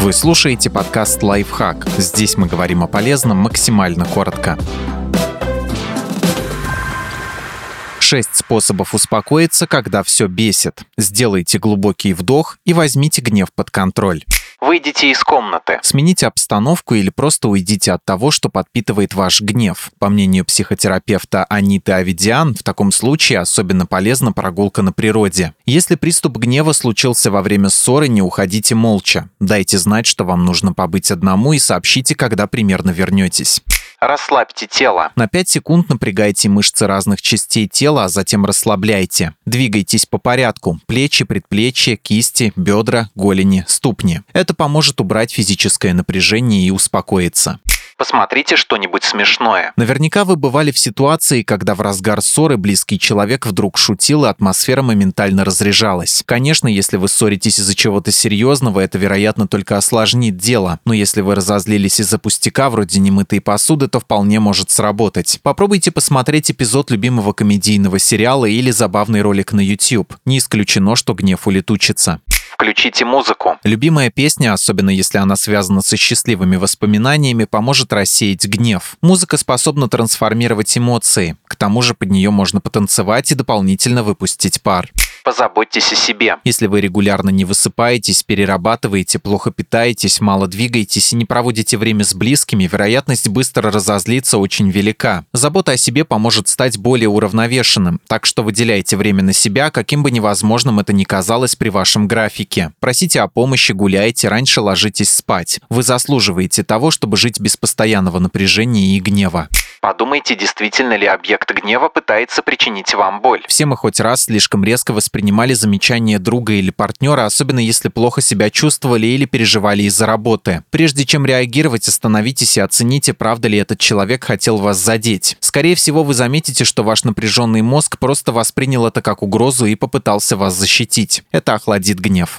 Вы слушаете подкаст «Лайфхак». Здесь мы говорим о полезном максимально коротко. Шесть способов успокоиться, когда все бесит. Сделайте глубокий вдох и возьмите гнев под контроль. Выйдите из комнаты. Смените обстановку или просто уйдите от того, что подпитывает ваш гнев. По мнению психотерапевта Аниты Авидиан, в таком случае особенно полезна прогулка на природе. Если приступ гнева случился во время ссоры, не уходите молча. Дайте знать, что вам нужно побыть одному и сообщите, когда примерно вернетесь. Расслабьте тело. На 5 секунд напрягайте мышцы разных частей тела, а затем расслабляйте. Двигайтесь по порядку. Плечи, предплечья, кисти, бедра, голени, ступни. Это поможет убрать физическое напряжение и успокоиться. Посмотрите что-нибудь смешное. Наверняка вы бывали в ситуации, когда в разгар ссоры близкий человек вдруг шутил, и атмосфера моментально разряжалась. Конечно, если вы ссоритесь из-за чего-то серьезного, это, вероятно, только осложнит дело. Но если вы разозлились из-за пустяка, вроде немытой посуды, то вполне может сработать. Попробуйте посмотреть эпизод любимого комедийного сериала или забавный ролик на YouTube. Не исключено, что гнев улетучится. Включите музыку. Любимая песня, особенно если она связана со счастливыми воспоминаниями, поможет рассеять гнев. Музыка способна трансформировать эмоции. К тому же под нее можно потанцевать и дополнительно выпустить пар. Позаботьтесь о себе. Если вы регулярно не высыпаетесь, перерабатываете, плохо питаетесь, мало двигаетесь и не проводите время с близкими, вероятность быстро разозлиться очень велика. Забота о себе поможет стать более уравновешенным, так что выделяйте время на себя, каким бы невозможным это ни казалось при вашем графике. Просите о помощи, гуляйте, раньше ложитесь спать. Вы заслуживаете того, чтобы жить без постоянного напряжения и гнева. Подумайте, действительно ли объект гнева пытается причинить вам боль. Все мы хоть раз слишком резко воспринимали замечания друга или партнера, особенно если плохо себя чувствовали или переживали из-за работы. Прежде чем реагировать, остановитесь и оцените, правда ли этот человек хотел вас задеть. Скорее всего, вы заметите, что ваш напряженный мозг просто воспринял это как угрозу и попытался вас защитить. Это охладит гнев.